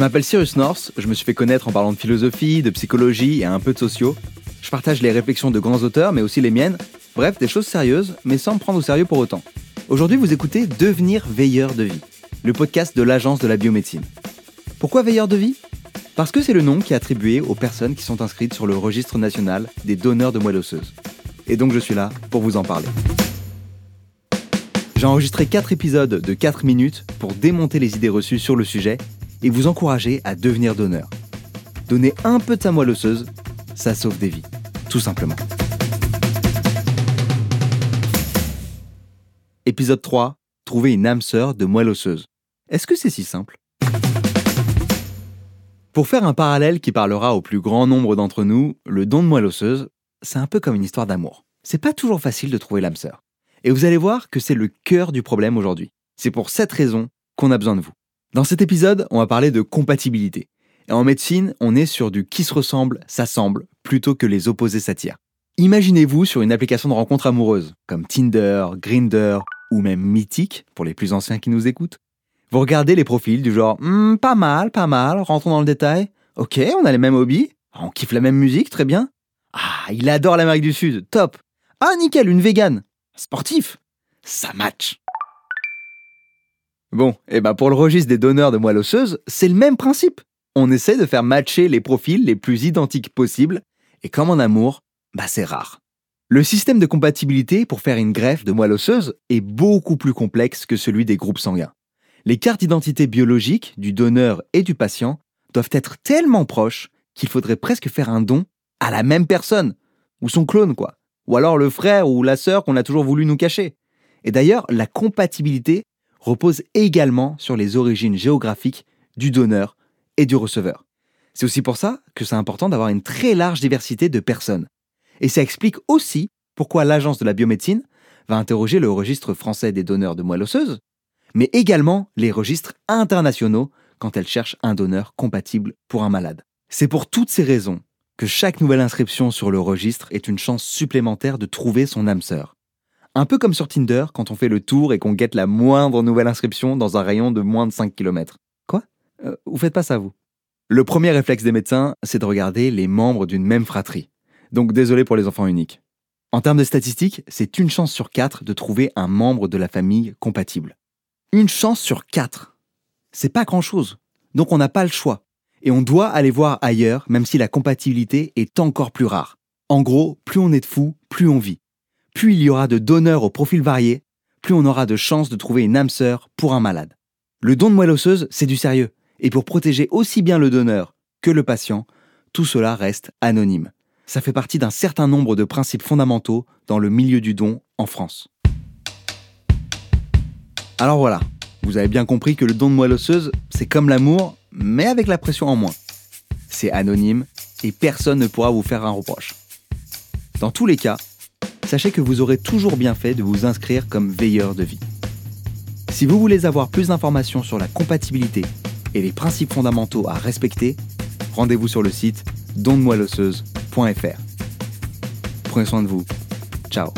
Je m'appelle Cyrus North, je me suis fait connaître en parlant de philosophie, de psychologie et un peu de sociaux. Je partage les réflexions de grands auteurs, mais aussi les miennes. Bref, des choses sérieuses, mais sans me prendre au sérieux pour autant. Aujourd'hui, vous écoutez Devenir veilleur de vie, le podcast de l'Agence de la biomédecine. Pourquoi veilleur de vie? Parce que c'est le nom qui est attribué aux personnes qui sont inscrites sur le registre national des donneurs de moelle osseuse. Et donc je suis là pour vous en parler. J'ai enregistré 4 épisodes de 4 minutes pour démonter les idées reçues sur le sujet et vous encourager à devenir donneur. Donner un peu de sa moelle osseuse, ça sauve des vies, tout simplement. Épisode 3. Trouver une âme sœur de moelle osseuse. Est-ce que c'est si simple? Pour faire un parallèle qui parlera au plus grand nombre d'entre nous, le don de moelle osseuse, c'est un peu comme une histoire d'amour. C'est pas toujours facile de trouver l'âme sœur. Et vous allez voir que c'est le cœur du problème aujourd'hui. C'est pour cette raison qu'on a besoin de vous. Dans cet épisode, on va parler de compatibilité. Et en médecine, on est sur du qui se ressemble, s'assemble, plutôt que les opposés s'attirent. Imaginez-vous sur une application de rencontre amoureuse, comme Tinder, Grinder ou même Mythique, pour les plus anciens qui nous écoutent. Vous regardez les profils du genre hmm, pas mal, pas mal, rentrons dans le détail. Ok, on a les mêmes hobbies, on kiffe la même musique, très bien. Ah, il adore l'Amérique du Sud, top. Ah, nickel, une végane. Sportif. Ça match. Bon, et eh ben pour le registre des donneurs de moelle osseuse, c'est le même principe. On essaie de faire matcher les profils les plus identiques possibles, et comme en amour, bah c'est rare. Le système de compatibilité pour faire une greffe de moelle osseuse est beaucoup plus complexe que celui des groupes sanguins. Les cartes d'identité biologique du donneur et du patient doivent être tellement proches qu'il faudrait presque faire un don à la même personne, ou son clone quoi, ou alors le frère ou la sœur qu'on a toujours voulu nous cacher. Et d'ailleurs, la compatibilité repose également sur les origines géographiques du donneur et du receveur. C'est aussi pour ça que c'est important d'avoir une très large diversité de personnes. Et ça explique aussi pourquoi l'Agence de la biomédecine va interroger le registre français des donneurs de moelle osseuse, mais également les registres internationaux quand elle cherche un donneur compatible pour un malade. C'est pour toutes ces raisons que chaque nouvelle inscription sur le registre est une chance supplémentaire de trouver son âme sœur. Un peu comme sur Tinder quand on fait le tour et qu'on guette la moindre nouvelle inscription dans un rayon de moins de 5 km. Quoi? Euh, Vous faites pas ça, vous? Le premier réflexe des médecins, c'est de regarder les membres d'une même fratrie. Donc désolé pour les enfants uniques. En termes de statistiques, c'est une chance sur 4 de trouver un membre de la famille compatible. Une chance sur 4 C'est pas grand-chose. Donc on n'a pas le choix. Et on doit aller voir ailleurs, même si la compatibilité est encore plus rare. En gros, plus on est de fous, plus on vit plus il y aura de donneurs au profil varié, plus on aura de chances de trouver une âme sœur pour un malade. Le don de moelle osseuse, c'est du sérieux. Et pour protéger aussi bien le donneur que le patient, tout cela reste anonyme. Ça fait partie d'un certain nombre de principes fondamentaux dans le milieu du don en France. Alors voilà, vous avez bien compris que le don de moelle osseuse, c'est comme l'amour, mais avec la pression en moins. C'est anonyme et personne ne pourra vous faire un reproche. Dans tous les cas, sachez que vous aurez toujours bien fait de vous inscrire comme veilleur de vie. Si vous voulez avoir plus d'informations sur la compatibilité et les principes fondamentaux à respecter, rendez-vous sur le site dondemoelleosseuse.fr. Prenez soin de vous. Ciao